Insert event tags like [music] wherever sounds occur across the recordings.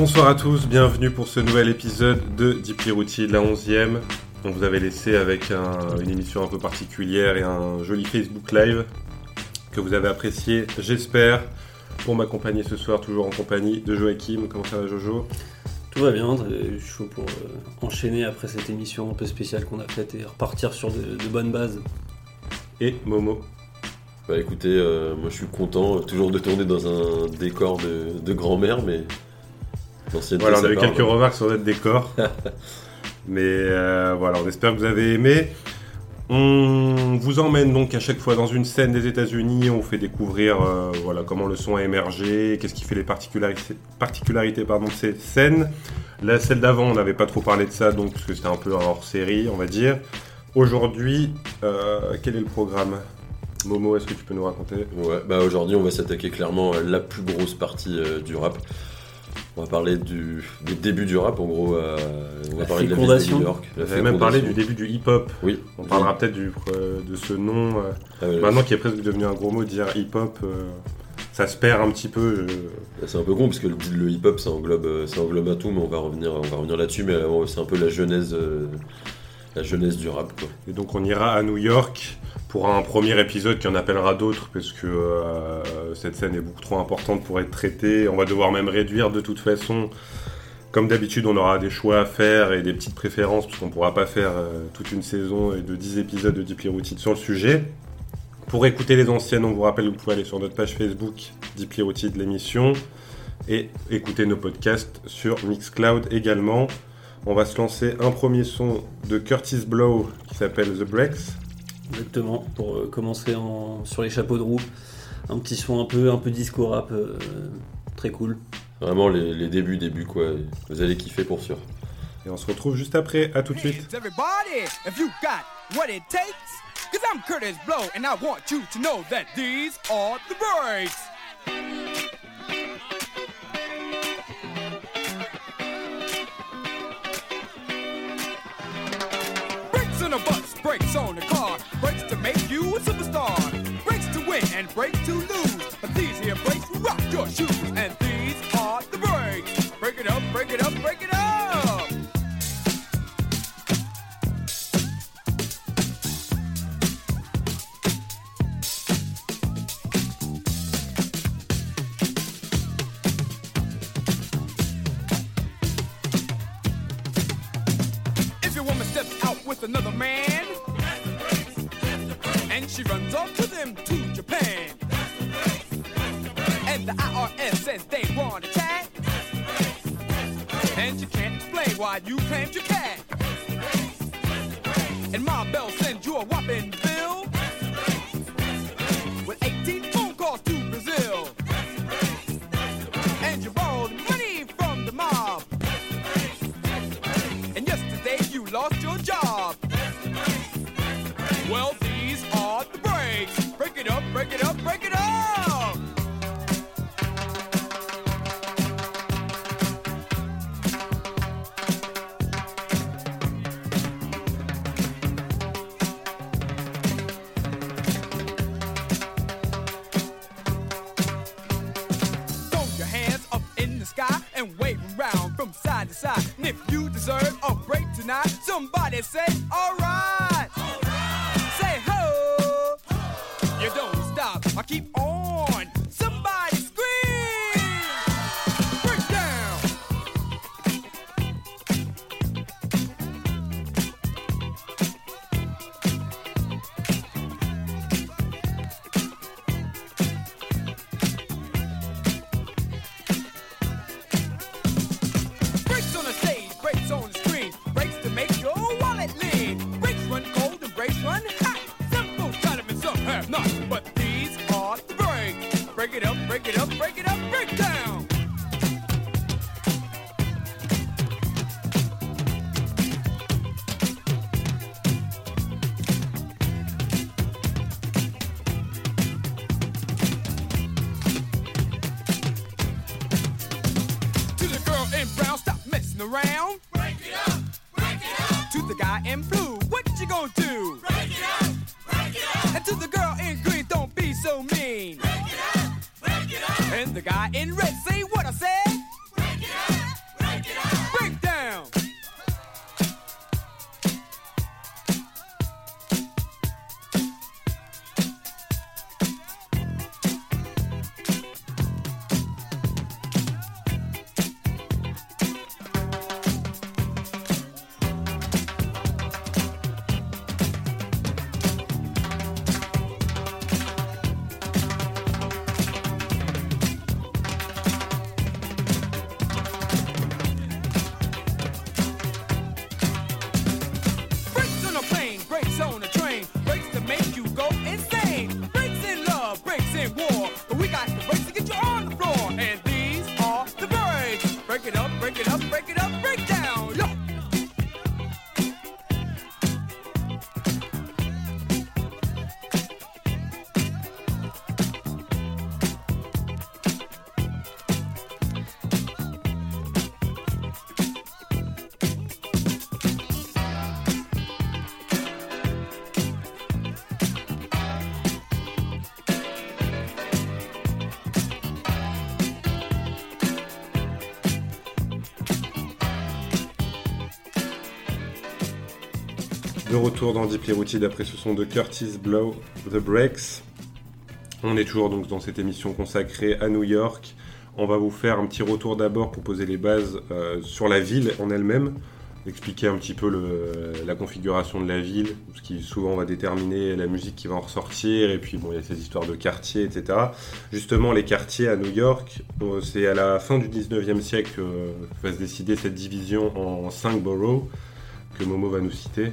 Bonsoir à tous, bienvenue pour ce nouvel épisode de Deeply Routine, la 11e. On vous avait laissé avec un- une émission un peu particulière et un joli Facebook Live que vous avez apprécié, j'espère. Pour m'accompagner ce soir, toujours en compagnie de Joachim. Comment ça va, Jojo? Tout va bien, je suis chaud pour euh, enchaîner après cette émission un peu spéciale qu'on a faite et repartir sur de, de bonnes bases. Et Momo? Bah écoutez, euh, moi je suis content euh, toujours de tourner dans un décor de, de grand-mère, mais Voilà, on ça a eu parle. quelques remarques sur notre décor. [laughs] Mais euh, voilà, on espère que vous avez aimé. On vous emmène donc à chaque fois dans une scène des États-Unis. On vous fait découvrir euh, voilà, comment le son a émergé, qu'est-ce qui fait les particularités, particularités pardon, de ces scènes. La celle d'avant, on n'avait pas trop parlé de ça, donc parce que c'était un peu un hors-série, on va dire. Aujourd'hui, euh, quel est le programme? Momo, est-ce que tu peux nous raconter? Ouais, bah aujourd'hui on va s'attaquer clairement à la plus grosse partie euh, du rap. On va parler du, des débuts du rap, en gros, euh, on va La parler de la de New York. Avez même parlé du début du hip-hop. Oui. On parlera peut-être du- euh, de ce nom. euh, Ah Maintenant qui est presque devenu un gros mot, dire hip-hop, euh, ça se perd un petit peu. je- C'est un peu con parce que le, le hip-hop ça englobe, ça englobe à tout, mais on va revenir, on va revenir là-dessus. Mais c'est un peu la genèse, euh, la genèse du rap. Quoi. Et donc on ira à New York pour un premier épisode qui en appellera d'autres parce que euh, cette scène est beaucoup trop importante pour être traitée. On va devoir même réduire de toute façon. Comme d'habitude, on aura des choix à faire et des petites préférences parce qu'on ne pourra pas faire euh, toute une saison et de 10 épisodes de Deeply Rooted sur le sujet. Pour écouter les anciennes, on vous rappelle que vous pouvez aller sur notre page Facebook Deeply Rooted l'émission et écouter nos podcasts sur Mixcloud également. On va se lancer un premier son de Curtis Blow qui s'appelle The Breaks. Exactement, pour euh, commencer en- sur les chapeaux de roue. Un petit son un peu, un peu disco rap, euh, très cool. Vraiment les, les débuts, débuts quoi. Vous allez kiffer pour sûr. Et on se retrouve juste après, à tout de suite. Hands, everybody, if you got what it takes. Cause I'm Curtis Blow, and I want you to know that these are the breaks. Brakes on the car, brakes to make you a superstar, brakes to win and brakes to lose. But these here brakes rock your shoes, and these are the up, break it up, break it up. You claimed retour dans Deeply Rooted après ce son de Curtis Blow, The Breaks. On est toujours donc dans cette émission consacrée à New York. On va vous faire un petit retour d'abord pour poser les bases euh, sur la ville en elle-même, expliquer un petit peu la configuration de la ville, ce qui souvent va déterminer la musique qui va en ressortir, et puis bon, il y a ces histoires de quartiers, etc. Justement, les quartiers à New York, euh, c'est à la fin du 19e siècle que va se décider cette division en cinq boroughs que Momo va nous citer.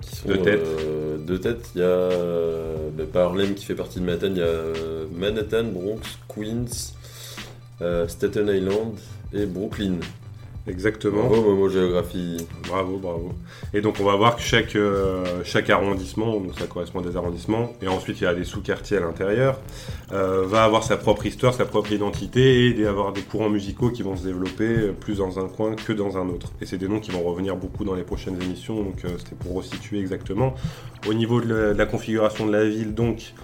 Qui sont, Deux têtes. euh, deux têtes. Il y a euh, bah, Harlem qui fait partie de Manhattan. Il y a euh, Manhattan, Bronx, Queens, euh, Staten Island et Brooklyn. Exactement. Bravo, Momo Géographie. Bravo, bravo. Et donc on va voir que chaque, euh, chaque arrondissement, donc ça correspond à des arrondissements, et ensuite il y a des sous-quartiers à l'intérieur, euh, va avoir sa propre histoire, sa propre identité, et avoir des courants musicaux qui vont se développer plus dans un coin que dans un autre. Et c'est des noms qui vont revenir beaucoup dans les prochaines émissions, donc euh, c'était pour resituer exactement. Au niveau de la, de la configuration de la ville, donc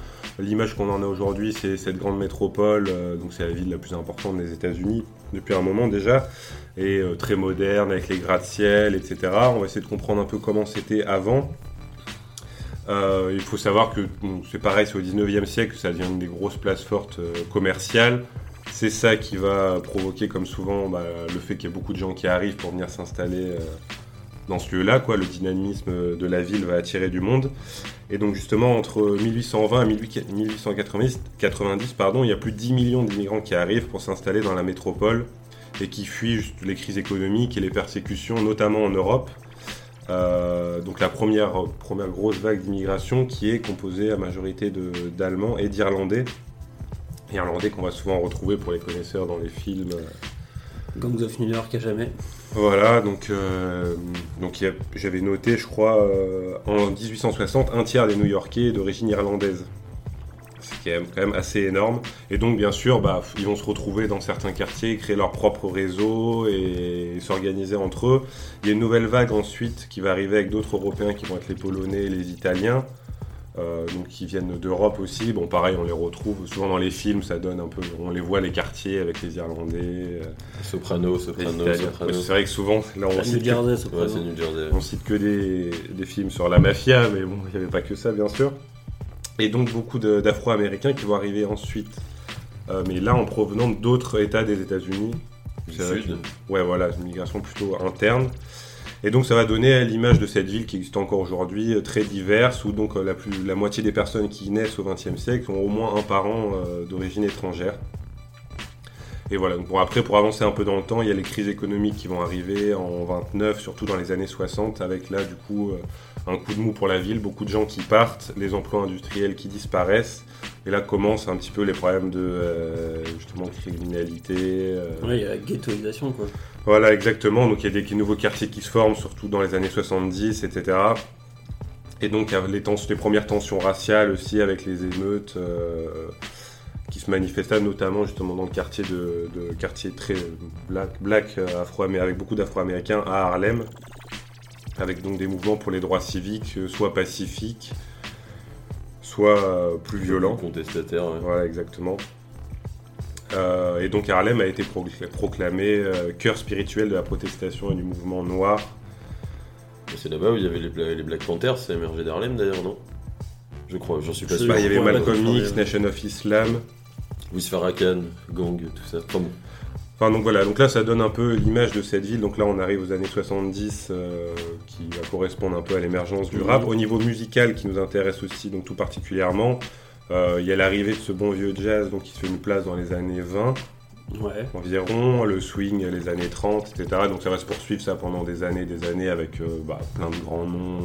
l'image qu'on en a aujourd'hui, c'est cette grande métropole, euh, donc c'est la ville la plus importante des États-Unis depuis un moment déjà et euh, très moderne avec les gratte-ciel, etc. On va essayer de comprendre un peu comment c'était avant. Euh, il faut savoir que c'est pareil, c'est au 19e siècle que ça devient une des grosses places fortes euh, commerciales. C'est ça qui va provoquer, comme souvent, bah, le fait qu'il y ait beaucoup de gens qui arrivent pour venir s'installer dans ce lieu-là. Quoi. Le dynamisme de la ville va attirer du monde. Et donc justement, entre 1820 et 1890, 90, pardon, il y a plus de 10 millions d'immigrants qui arrivent pour s'installer dans la métropole et qui fuient les crises économiques et les persécutions, notamment en Europe. Euh, donc la première, première grosse vague d'immigration qui est composée à majorité d'Allemands et d'Irlandais. Irlandais qu'on va souvent retrouver pour les connaisseurs dans les films. Gangs of New York à jamais. Voilà, donc, euh, j'avais noté, je crois, euh, en 1860, un tiers des New-Yorkais est d'origine irlandaise. Ce qui est quand même assez énorme. Et donc, bien sûr, bah, ils vont se retrouver dans certains quartiers, créer leur propre réseau et, s'organiser entre eux. Il y a une nouvelle vague ensuite qui va arriver avec d'autres Européens qui vont être les Polonais les Italiens. Euh, donc qui viennent d'Europe aussi. Bon, pareil, on les retrouve souvent dans les films, ça donne un peu, on les voit les quartiers avec les Irlandais, euh, Soprano, Soprano. Soprano. Ouais, C'est vrai que souvent, là, on New cite que Jersey, Ouais, Soprano. c'est New Jersey. on cite que des, des films sur la mafia, mais bon, il n'y avait pas que ça, bien sûr. Et donc beaucoup d'Afro-Américains qui vont arriver ensuite, euh, mais là en provenant d'autres États des États-Unis. Du C'est vrai Sud. Ouais, voilà, une migration plutôt interne. Et donc ça va donner l'image de cette ville qui existe encore aujourd'hui, euh, très diverse, où donc euh, la, moitié des personnes qui naissent au XXe siècle ont au moins un parent euh, d'origine étrangère. Et voilà, donc après pour avancer un peu dans le temps, il y a les crises économiques qui vont arriver en 29, surtout dans les années 60, avec là du coup un coup de mou pour la ville, beaucoup de gens qui partent, les emplois industriels qui disparaissent, et là commencent un petit peu les problèmes de euh, justement criminalité. euh, Ouais, il y a la ghettoisation, quoi. voilà, exactement. Donc il y a des nouveaux quartiers qui se forment, surtout dans les années 70, etc. Et donc il y a les, les premières tensions raciales aussi avec les émeutes euh, qui se manifestaient notamment justement dans le quartier de, de quartier très black, black euh, afro avec beaucoup d'Afro-Américains à Harlem, avec donc des mouvements pour les droits civiques, soit pacifiques, soit euh, plus violents. Contestataire, ouais. Voilà, exactement. Euh, et donc Harlem a été procl- proclamé euh, cœur spirituel de la protestation et du mouvement noir. C'est là-bas où il y avait les, Bla- les Black Panthers, c'est émergé d'Harlem d'ailleurs, non? Je crois, j'en suis pas Je- sûr. Bah, il y avait Malcolm X. Nation of Islam. Louis Farrakhan, gang, tout ça. Enfin bon. Enfin donc voilà, donc là ça donne un peu l'image de cette ville. Donc là on arrive aux années 70 euh, qui va correspondre un peu à l'émergence du Mhm. rap. Au niveau musical qui nous intéresse aussi, donc tout particulièrement, euh, il y a l'arrivée de ce bon vieux jazz donc, qui se fait une place dans les années 20 Ouais. environ, le swing les années 30, etc. Donc ça va se poursuivre ça pendant des années, des années avec euh, bah, plein de grands noms.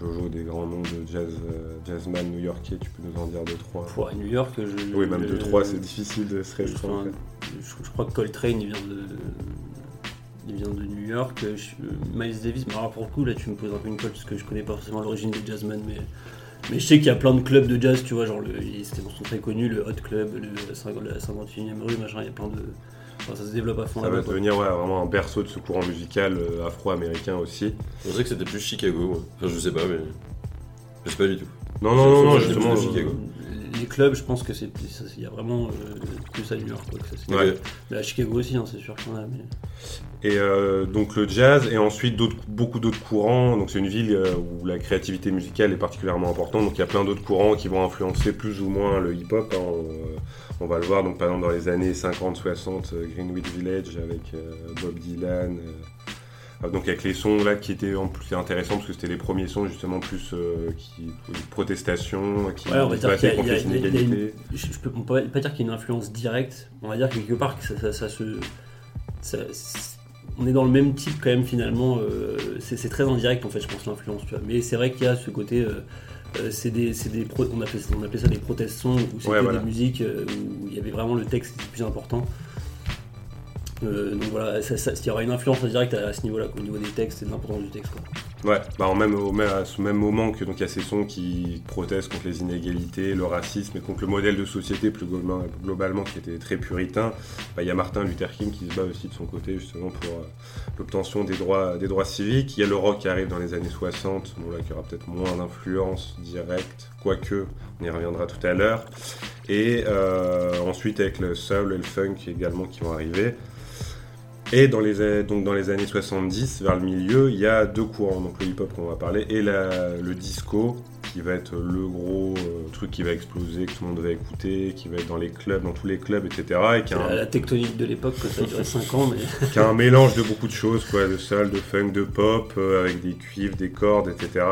Jojo, des grands noms de jazz, euh, jazzman new-yorkais, tu peux nous en dire deux, trois Pour New York, je. Oui, même deux, trois, c'est difficile de se restreindre. Je, je crois que Coltrane, il vient de. Il vient de New York. Je- Miles Davis, mais alors pour le coup, là, tu me poses un peu une colle parce que je connais pas forcément l'origine des jazzmen, mais. Mais je sais qu'il y a plein de clubs de jazz, tu vois, genre, le, ils sont très connus, le Hot Club, le, 50 la 51e rue, machin, il y a plein de. Enfin, ça se développe à fond Ça va devenir ouais, vraiment un berceau de ce courant musical euh, afro-américain aussi. Je pensais que c'était plus Chicago. moi. Enfin, je sais pas, mais. Je sais pas du tout. Non, non, non, non, justement. Chicago. Les clubs, je pense que c'est il y a vraiment euh, plus à New York. Quoi, que ça, c'est- Ouais. Mais à Chicago aussi, hein, c'est sûr qu'il y en a. Mais... Et euh, donc le jazz et ensuite beaucoup d'autres courants. Donc c'est une ville euh, où la créativité musicale est particulièrement importante. Donc il y a plein d'autres courants qui vont influencer plus ou moins le hip-hop. hein. On, on va le voir donc par exemple dans les années 50-60, euh, Greenwich Village avec euh, Bob Dylan. euh, donc avec les sons là qui étaient en plus intéressants parce que c'était les premiers sons justement plus euh, qui de protestation qui Ouais, on va dire qu'il y a- y y une-. Je, je peux on peut pas dire qu'il y a une influence directe. On va dire quelque part que ça, ça- ça se. ça- on est dans le même type quand même finalement. euh, c'est très indirect en fait, je pense, l'influence. tu vois. Mais c'est vrai qu'il y a ce côté. euh, euh, c'est des, c'est des pro- on, appelait, on appelait ça des protest songs où c'était Ouais, voilà. des musiques euh, où il y avait vraiment le texte qui était plus important. Euh, donc voilà, ça, ça- il y aura une influence directe à, à ce niveau-là, au niveau des textes et de l'importance du texte. Quoi. Ouais, bah même, au même- à ce même moment que donc il y a ces sons qui protestent contre les inégalités, le racisme et contre le modèle de société plus globalement, globalement qui était très puritain, bah, il y a Martin Luther King qui se bat aussi de son côté justement pour euh, l'obtention des droits, des droits civiques. Il y a le rock qui arrive dans les années 60, bon là qui aura peut-être moins d'influence directe, quoique on y reviendra tout à l'heure. Et euh, ensuite avec le soul et le funk également qui vont arriver. Et dans les, donc dans les années 70, vers le milieu, il y a deux courants, donc le hip-hop qu'on va parler et la- le disco, qui va être le gros euh, truc qui va exploser, que tout le monde va écouter, qui va être dans les clubs, dans tous les clubs, etc. Et qui C'est a, la, un, la tectonique de l'époque, ça a duré 5 ans, mais. [laughs] qui a un mélange de beaucoup de choses, quoi, de soul, de funk, de pop, euh, avec des cuivres, des cordes, etc.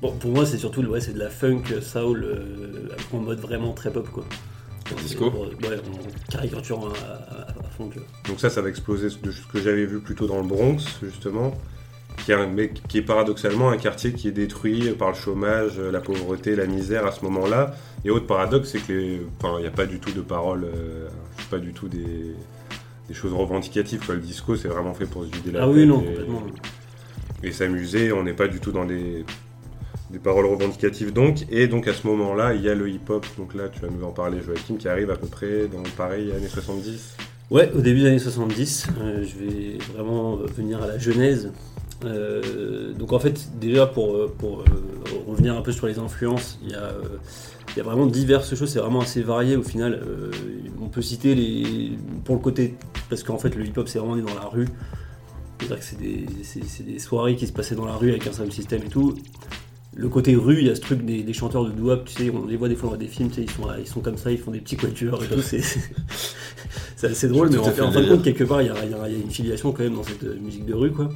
Bon, pour moi, c'est surtout ouais, c'est de la funk, soul, euh, en mode vraiment très pop, quoi. Disco Ouais, en caricaturant à, à- à fond, tu vois. Donc ça, ça va exploser de ce que j'avais vu plutôt dans le Bronx, justement, qui est, un- mais qui est paradoxalement un quartier qui est détruit par le chômage, la pauvreté, la misère à ce moment-là. Et autre paradoxe, c'est que les- enfin, il n'y a pas du tout de paroles, euh, pas du tout des, des choses revendicatives. Quoi. Le disco, c'est vraiment fait pour se vider la Ah oui, non, et- complètement. et s'amuser. On n'est pas du tout dans des, des paroles revendicatives donc. Et donc à ce moment-là, il y a le hip-hop. Donc là, tu vas nous en parler, Joachim, qui arrive à peu près dans pareil années 70. Ouais, au début des années 70, euh, je vais vraiment venir à la genèse. Euh, donc en fait, déjà pour, euh, pour revenir un peu sur les influences, il y a, il y a vraiment diverses choses, c'est vraiment assez varié au final. On peut citer les. pour le côté. parce qu'en fait, le hip-hop c'est vraiment dans la rue. C'est-à-dire que c'est des, des soirées qui se passaient dans la rue avec un sound system et tout. Le côté rue, il y a ce truc des, des chanteurs de doo-wop, tu sais, on les voit des fois dans des films, tu sais, ils sont, ils sont comme ça, ils font des petits quatuors et tout. C'est [laughs] c'est assez drôle, mais en, fait, fin de compte, quelque part, il y, a, il y une filiation quand même dans cette euh, musique de rue, quoi.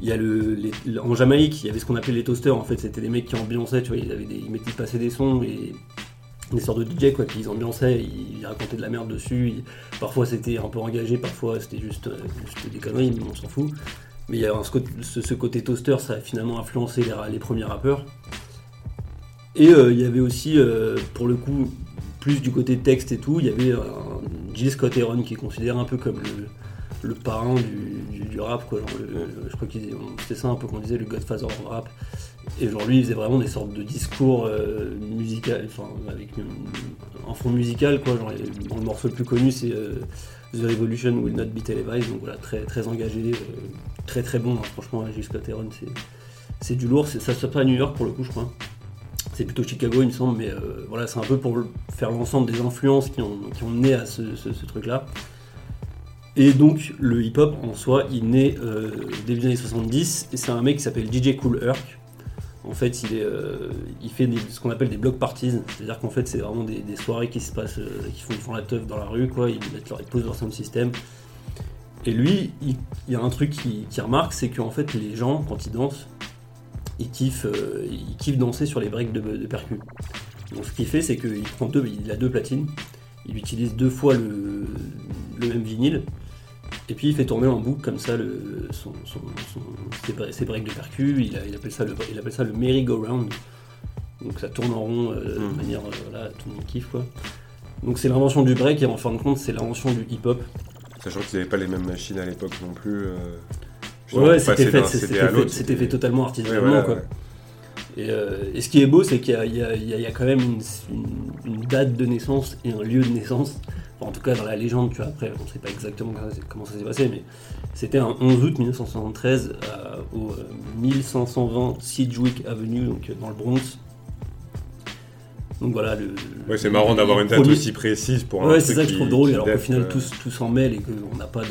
Il y a le, les- en Jamaïque, il y avait ce qu'on appelait les toasters. En fait, c'était des mecs qui ambiançaient, tu vois, ils, avaient des, ils mettaient, ils passaient des sons et des sortes de DJ, quoi, puis ils ambiançaient, ils, racontaient de la merde dessus. parfois c'était un peu engagé, parfois c'était juste, euh, juste des conneries, mais on s'en fout. Mais il y a ce, côté- toaster, ça a finalement influencé les, premiers rappeurs. Et euh, il y avait aussi, euh, pour le coup, plus du côté texte et tout, il y avait un Scott Heron qui est considéré un peu comme le, parrain du, rap, quoi. Je crois que c'était ça un peu qu'on disait le Godfather rap. Et genre lui, il faisait vraiment des sortes de discours euh, musicaux, enfin avec un fond musical, quoi. Genre, le morceau le plus connu, c'est euh, The Revolution Will Not Be Televised, donc voilà, très, très engagé, très très bon, hein. franchement, Jill Scott Heron, c'est, du lourd, ça se passe pas à New York pour le coup, je crois. C'est plutôt Chicago, il me semble, mais euh, voilà, c'est un peu pour faire l'ensemble des influences qui ont, qui ont mené à ce, truc-là. Et donc, le hip-hop en soi, il naît euh, début des années 70, et c'est un mec qui s'appelle DJ Cool Herc. En fait, il, euh, il fait ce qu'on appelle des block parties, c'est-à-dire qu'en fait, c'est vraiment des, soirées qui se passent, euh, qui font, font la teuf dans la rue, quoi. Ils, mettent leur, ils posent leur sound system. Et lui, il, il y a un truc qui, qui remarque, c'est qu'en fait, les gens, quand ils dansent, ils kiffent, euh, ils kiffent danser sur les breaks de, de percus. Donc, ce qu'il fait, c'est qu'il prend deux, il a deux platines, il utilise deux fois le, le même vinyle, et puis il fait tourner en boucle comme ça le, son, son- son- ses, bre- ses breaks de percus, il, a- il appelle ça le, il appelle ça le merry-go-round. Donc ça tourne en rond euh, de Mm. manière, euh, voilà, tout le monde kiffe quoi. Donc c'est l'invention du break et en fin de compte c'est l'invention du hip-hop. Sachant qu'ils n'avaient pas les mêmes machines à l'époque non plus. euh, Ouais, c'était fait, fait- totalement Ouais, artisanalement voilà. Et, euh, et ce qui est beau, c'est qu'il y a, y y quand même une, une- une date de naissance et un lieu de naissance. Enfin, en tout cas, dans la légende, tu vois, après, on ne sait pas exactement comment ça, s'est passé, mais c'était un 11 août 1973 euh, au euh, 1520 Sedgwick Avenue, donc dans le Bronx. Donc voilà, le. Ouais, c'est marrant d'avoir une date premier- aussi précise pour un Ouais, c'est ça que je trouve drôle, alors qu'au final, euh, tout, tout s'en mêle et qu'on n'a pas de.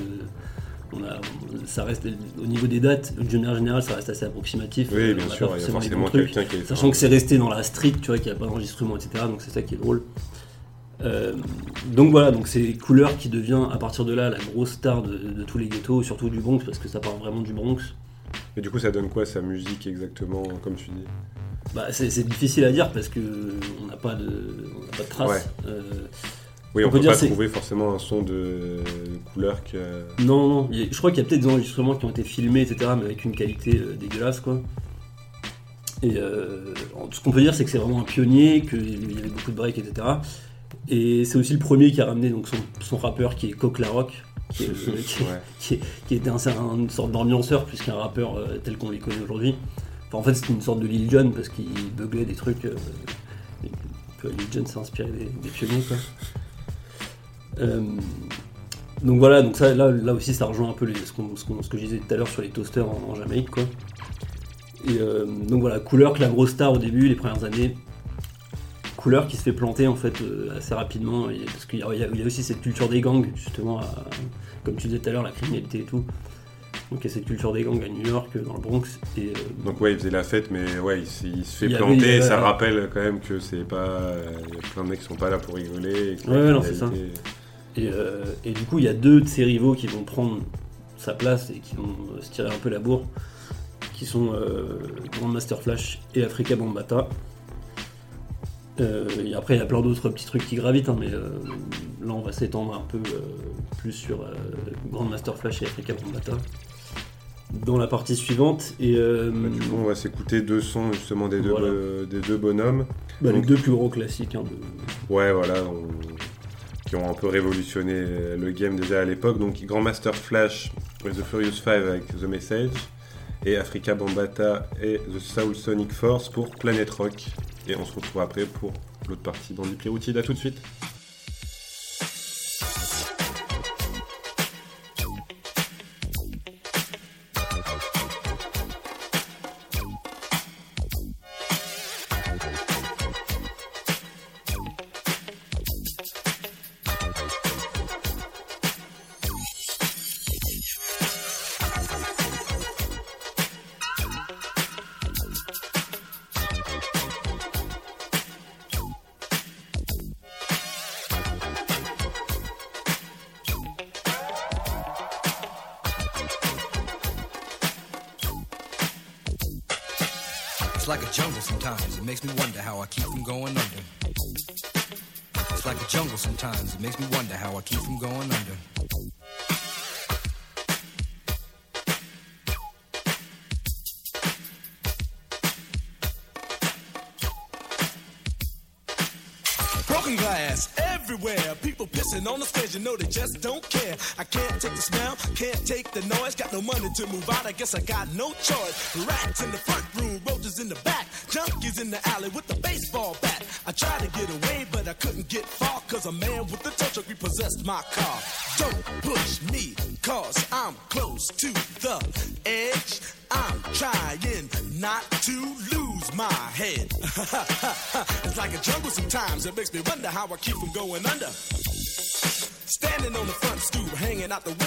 On a, ça reste, au niveau des dates, de manière générale, ça reste assez approximatif. Oui, bien sûr, il y a forcément quelqu'un qui est. Sachant que c'est resté dans la street, tu vois, qu'il n'y a pas d'enregistrement, etc. Donc c'est ça qui est drôle. Euh, donc voilà, donc c'est Couleur qui devient à partir de là la grosse star de, de tous les ghettos, surtout du Bronx, parce que ça part vraiment du Bronx. Et du coup, ça donne quoi sa musique exactement, comme tu dis? Bah, c'est difficile à dire parce que on n'a pas de, on n'a pas de traces. Ouais. Euh, Oui, On on, peut peut dire pas trouver forcément un son de couleur que. non, non, a- je crois qu'il y a peut-être des enregistrements qui ont été filmés, etc., mais avec une qualité euh, dégueulasse, quoi. Et euh, ce qu'on peut dire, c'est que c'est vraiment un pionnier, qu'il y avait beaucoup de breaks, etc. Et c'est aussi le premier qui a ramené donc, son, son rappeur qui est Coq La Rock, [laughs] qui, est, qui, Ouais. qui- qui était un, un- une sorte d'ambianceur plus qu'un rappeur euh, tel qu'on les connaît aujourd'hui. Enfin, en fait, c'était une sorte de Lil Jon parce qu'il beuglait des trucs. euh, et Lil Jon s'est inspiré des, des pionniers, quoi. Euh, donc voilà, donc ça, là, là aussi, ça rejoint un peu les- ce, que je disais tout à l'heure sur les toasters en, en Jamaïque, quoi. Et euh, donc voilà, Couleur, que la grosse star au début, les premières années. Couleur qui se fait planter en fait euh, assez rapidement, parce qu'il y, a- y aussi cette culture des gangs, justement, à- comme tu disais tout à l'heure, la criminalité et tout. Donc il y a cette culture des gangs à New York, dans le Bronx, et euh, Donc ouais, il faisait la fête, mais ouais, il, se fait avait- planter. et ça rappelle quand même que c'est pas. Il y a plein de mecs qui sont pas là pour rigoler. Et que Ouais, ouais, non, c'est ça. Et, euh, et du coup, il y a deux de ses rivaux qui vont prendre sa place et qui vont euh, se tirer un peu la bourre, qui sont euh, Grandmaster Flash et Africa Bambata. Euh, et après, il y a plein d'autres petits trucs qui gravitent, hein, mais euh, là, on va s'étendre un peu euh, plus sur Grandmaster Flash et Africa Bambata dans la partie suivante. Et Bah, du coup, on va s'écouter deux sons justement des deux, Voilà. des deux bonhommes. bah, les deux plus gros classiques hein, de, Ouais, voilà, on- qui ont un peu révolutionné le game déjà à l'époque. Donc Grandmaster Flash with The Furious 5 avec The Message et Africa Bambata et The Soul Sonic Force pour Planet Rock. Et on se retrouve après pour l'autre partie dans du Pirutide. À tout de suite. Money to move out, I guess I got no choice. Rats in the front room, roaches in the back. Junkies in the alley with the baseball bat. I tried to get away, but I couldn't get far. Cause a man with a tow truck repossessed my car. Don't push me, cause I'm close to the edge. I'm trying not to lose my head. [laughs] it's like a jungle sometimes. It makes me wonder how I keep from going under. Standing on the front stoop, hanging out the window,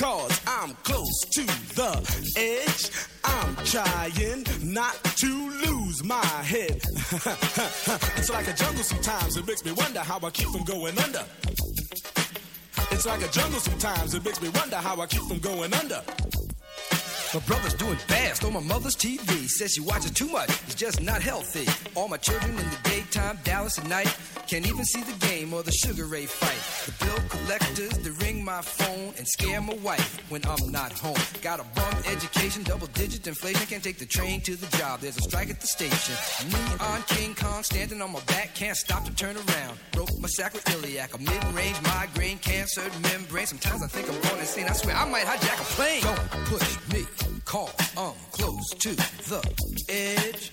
cause I'm close to the edge. I'm trying not to lose my head. [laughs] it's like a jungle sometimes, it makes me wonder how I keep from going under. It's like a jungle sometimes, it makes me wonder how I keep from going under. My brother's doing fast on my mother's TV. Says she watches too much, it's just not healthy. All my children in the daytime, Dallas at night. Can't even see the game or the Sugar Ray fight. The bill collectors, they ring my phone and scare my wife when I'm not home. Got a bum education, double digit inflation. Can't take the train to the job, there's a strike at the station. Me on King Kong, standing on my back, can't stop to turn around. Broke my sacroiliac, a mid range migraine, cancer membrane. Sometimes I think I'm going insane. I swear I might hijack a plane. Don't push me, call, I'm close to the edge.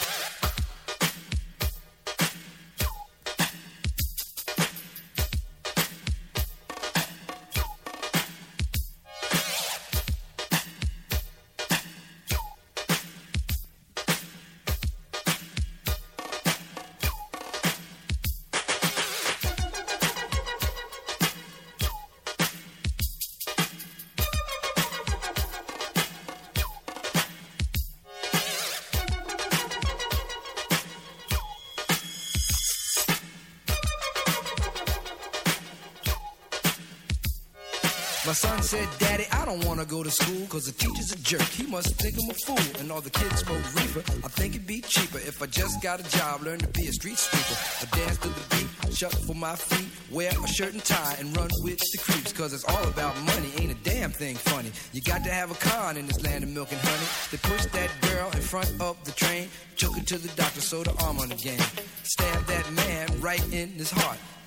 My son said, Daddy, I don't wanna go to school cause the teacher's a jerk. He must think I'm a fool and all the kids smoke reefer. I think it'd be cheaper if I just got a job, learn to be a street sweeper. I dance to the beat, shuffle for my feet, wear a shirt and tie and run with the creeps cause it's all about money. Ain't a damn thing funny. You got to have a con in this land of milk and honey. They pushed that girl in front of the train, took her to the doctor, sewed her arm on the game. Stabbed that man right in his heart.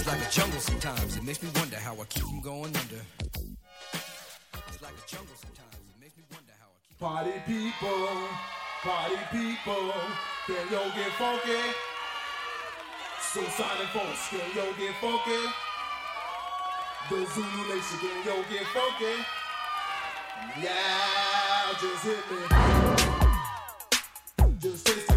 It's like a jungle sometimes. It makes me wonder how I keep from going under. It's like a jungle sometimes. It makes me wonder how I keep. Party people, party people, can yo get funky? So sonic folks, can yo get funky? The Zulu Nation, can yo get funky? Yeah, just hit me. Just taste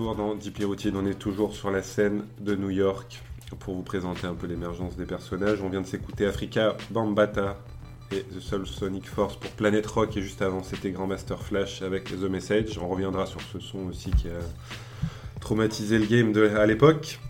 retour dans Deep Routine, on est toujours sur la scène de New York pour vous présenter un peu l'émergence des personnages. On vient de s'écouter Africa Bambata et The Soul Sonic Force pour Planet Rock et juste avant c'était Grandmaster Flash avec The Message. On reviendra sur ce son aussi qui a traumatisé le game à l'époque.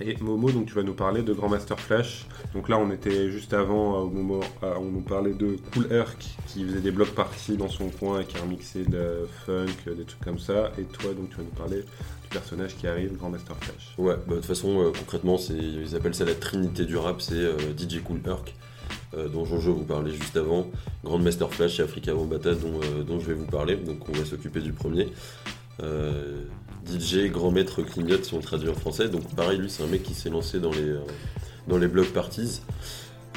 Et Momo, donc tu vas nous parler de Grandmaster Flash. Donc là on était juste avant euh, au moment où on nous parlait de Cool Herc qui faisait des blocs parties dans son coin et qui remixait de funk, euh, des trucs comme ça. Et toi donc tu vas nous parler du personnage qui arrive, Grandmaster Flash. Ouais, bah, de toute façon, euh, concrètement, ils appellent ça la trinité du rap, c'est euh, DJ Cool Herc, euh, dont Jojo vous parlait juste avant, Grandmaster Flash et Africa euh, dont je vais vous parler, donc on va s'occuper du premier. Euh, DJ, grand maître clignote si on traduit en français, donc pareil, lui, c'est un mec qui s'est lancé dans les, euh, parties.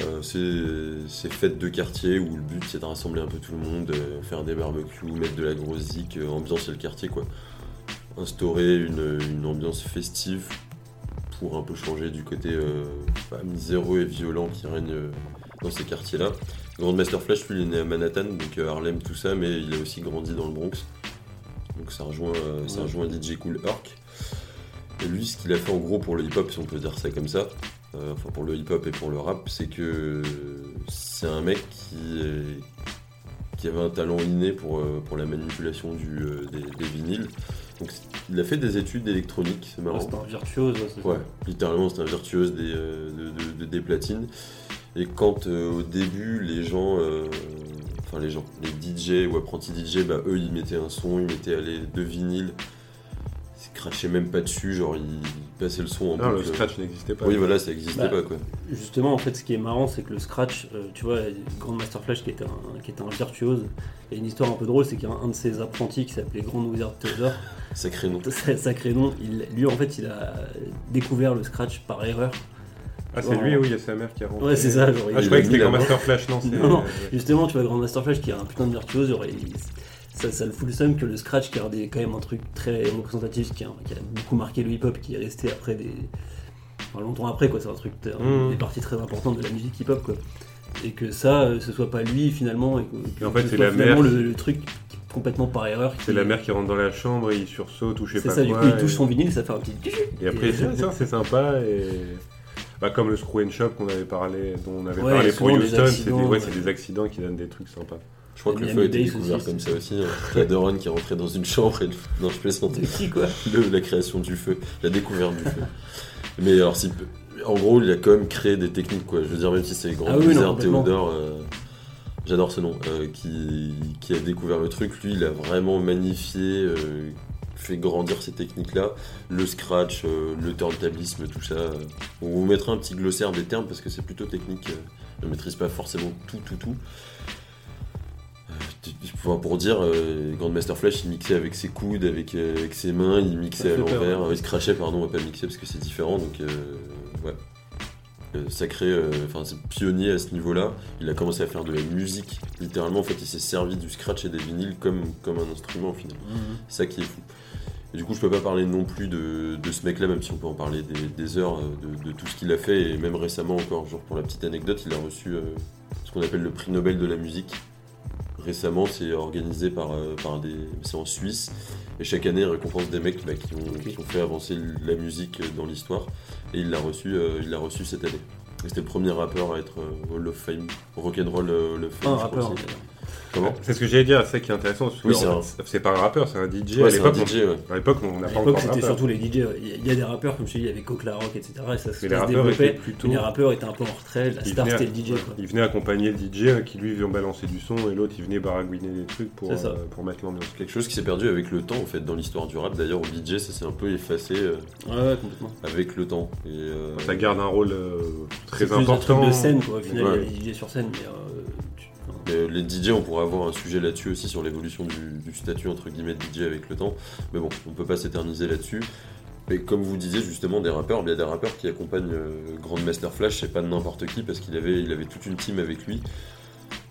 Euh, c'est, c'est fête de quartier où le but c'est de rassembler un peu tout le monde, euh, faire des barbecues, mettre de la grosse zik, ambiancer le quartier quoi instaurer une, ambiance festive pour un peu changer du côté bah, miséreux et violent qui règne dans ces quartiers-là. Grandmaster Flash, lui, il est né à Manhattan, donc Harlem, tout ça, mais il a aussi grandi dans le Bronx. Donc ça rejoint, euh, ça rejoint DJ Cool Herc. Et lui, ce qu'il a fait en gros pour le hip-hop, si on peut dire ça comme ça, euh, enfin pour le hip-hop et pour le rap, c'est que c'est un mec qui, est- qui avait un talent inné pour, euh, pour la manipulation du, des, des vinyles. Donc il a fait des études d'électronique, c'est marrant. Ouais, C'était un virtuose, ouais, c'est. Ouais, littéralement, c'est un virtuose des, de, de- de- des platines. Et quand euh, au début, les gens, euh, enfin les gens, les DJ ou apprentis DJ, bah, eux, ils mettaient un son, ils mettaient allez, deux vinyles, ils crachaient même pas dessus, genre ils passaient le son en Non, le scratch n'existait pas. Oui, voilà, ça existait Bah, pas quoi. Justement, en fait, ce qui est marrant, c'est que le scratch, euh, tu vois, Grandmaster Flash qui était un, qui était un virtuose, et une histoire un peu drôle, c'est qu'il y a un, de ses apprentis qui s'appelait Grand Wizard Theodore, [laughs] Sacré nom. [laughs] sacré nom, il, lui en fait, il a découvert le scratch par erreur. Ah, c'est lui, oui, il y a sa mère qui a rentré. Ouais, c'est ça, genre, Ah, il- je croyais que il c'était la Grandmaster Flash, non, c'est. Non, non. Justement, tu vois, Grandmaster Flash qui est un putain de virtuose, genre, il- ça, ça le fout le seum que le scratch qui est quand même un truc très représentatif, qui a, qui a beaucoup marqué le hip-hop, qui est resté après des. enfin, longtemps après, quoi, c'est un truc, Mhm. des parties très importantes de la musique hip-hop, quoi. Et que ça, euh, ce soit pas lui finalement, et que, Et en fait, ce c'est soit la mère le, le truc complètement par erreur. C'est la mère qui rentre dans la chambre, il sursaute ou je sais C'est pas ça, du quoi. coup, il touche son vinyle, ça fait un petit. Et après, c'est ça, c'est sympa. Et... Bah, comme le Screw and Shop qu'on avait parlé, dont on avait Ouais, parlé pour Houston, c'est des, accidents, ouais, ouais. c'est des accidents qui donnent des trucs sympas. Je crois que le feu a été découvert aussi, comme ça aussi. Hein. La Doron qui est rentrée dans une chambre et... Non, je plaisante. Qui, quoi [laughs] Le- la création du feu, la découverte du feu. Mais alors, si, en gros, il a quand même créé des techniques, quoi. Je veux dire, même si c'est Grand Ah oui, non. Théodore, euh, j'adore ce nom, euh, qui, qui a découvert le truc, lui, il a vraiment magnifié, euh, fait grandir ces techniques-là. Le scratch, euh, le turntablisme, tout ça. euh. On vous mettra un petit glossaire des termes parce que c'est plutôt technique. euh, je ne maîtrise pas forcément tout, tout, tout. Euh, t- Pour, pour dire, euh, Grandmaster Flash, il mixait avec ses coudes, avec, euh, avec ses mains, il mixait à l'envers. Euh, il se crachait, pardon, on va pas mixer parce que c'est différent, donc euh, ouais. Euh, sacré, euh, enfin c'est pionnier à ce niveau-là. Il a commencé à faire de la musique, littéralement. En fait, il s'est servi du scratch et des vinyles comme, comme un instrument au final. C'est ça qui est fou. Et du coup, je peux pas parler non plus de, de ce mec-là, même si on peut en parler des, des heures, euh, de, de tout ce qu'il a fait. Et même récemment encore, genre pour la petite anecdote, il a reçu euh, ce qu'on appelle le prix Nobel de la musique. Récemment, c'est organisé par, euh, par des. C'est en Suisse. Et chaque année, il récompense des mecs bah, qui, ont, qui ont fait avancer la musique dans l'histoire. Et il l'a reçu, euh, il l'a reçu cette année. C'était le premier rappeur à être Hall of Fame, Rock'n'Roll Hall of Fame. Un rappeur. Comment C'est ce que j'allais dire, c'est ça qui est intéressant. Oui, c'est c'est pas un rappeur, c'est un DJ. Ouais, à c'est l'époque, ouais. on- n'a À pas l'époque, encore c'était surtout les DJ. ouais. Il y a- il y a des rappeurs, comme je te dis, il y avait Rock, etc. Et ça, se- les développait. étaient plutôt. Mais les rappeurs étaient un peu en retrait. La Ils star, venaient- c'était le DJ. Quoi. Il venait accompagner le DJ hein, qui lui vient balancer du son et l'autre il venait baragouiner des trucs pour, C'est ça. euh, pour mettre l'ambiance. Quelque chose qui s'est perdu avec le temps en fait dans l'histoire du rap. D'ailleurs, au DJ, ça s'est un peu effacé euh, Ouais, ouais, complètement. avec le temps. Et, euh, Ça garde un rôle euh, très C'est plus un truc important. de scène, quoi. Au final, Ouais. il y a des DJ sur scène. Mais, euh, les DJ, on pourrait avoir un sujet là-dessus aussi sur l'évolution du, statut entre guillemets DJ avec le temps. Mais bon, on peut pas s'éterniser là-dessus. Mais comme vous disiez justement des rappeurs, il y a des rappeurs qui accompagnent euh, Grandmaster Flash, c'est pas n'importe qui parce qu'il avait, il toute une team avec lui.